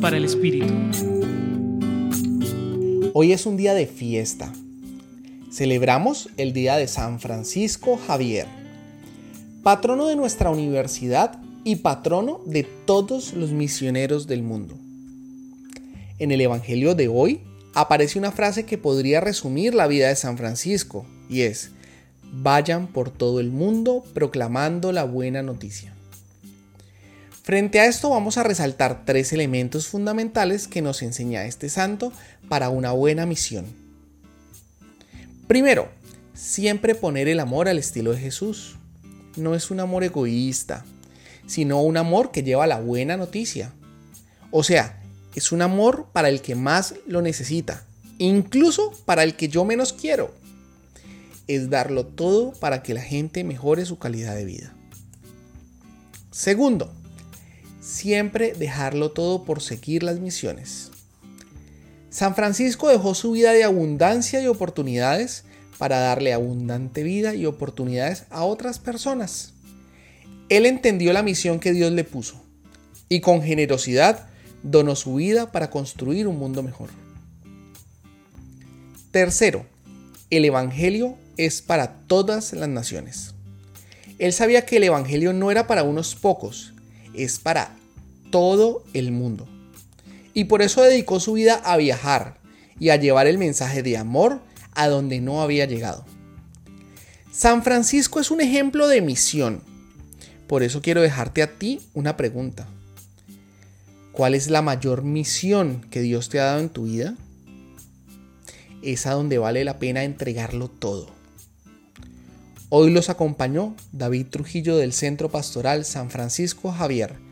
Para el Espíritu. Hoy es un día de fiesta. Celebramos el Día de San Francisco Javier, patrono de nuestra universidad y patrono de todos los misioneros del mundo. En el Evangelio de hoy aparece una frase que podría resumir la vida de San Francisco y es, vayan por todo el mundo proclamando la buena noticia. Frente a esto vamos a resaltar tres elementos fundamentales que nos enseña este santo para una buena misión. Primero, siempre poner el amor al estilo de Jesús. No es un amor egoísta, sino un amor que lleva la buena noticia. O sea, es un amor para el que más lo necesita, incluso para el que yo menos quiero. Es darlo todo para que la gente mejore su calidad de vida. Segundo, siempre dejarlo todo por seguir las misiones. San Francisco dejó su vida de abundancia y oportunidades para darle abundante vida y oportunidades a otras personas. Él entendió la misión que Dios le puso y con generosidad donó su vida para construir un mundo mejor. Tercero, el Evangelio es para todas las naciones. Él sabía que el Evangelio no era para unos pocos, es para todo el mundo. Y por eso dedicó su vida a viajar y a llevar el mensaje de amor a donde no había llegado. San Francisco es un ejemplo de misión. Por eso quiero dejarte a ti una pregunta. ¿Cuál es la mayor misión que Dios te ha dado en tu vida? Es a donde vale la pena entregarlo todo. Hoy los acompañó David Trujillo del Centro Pastoral San Francisco Javier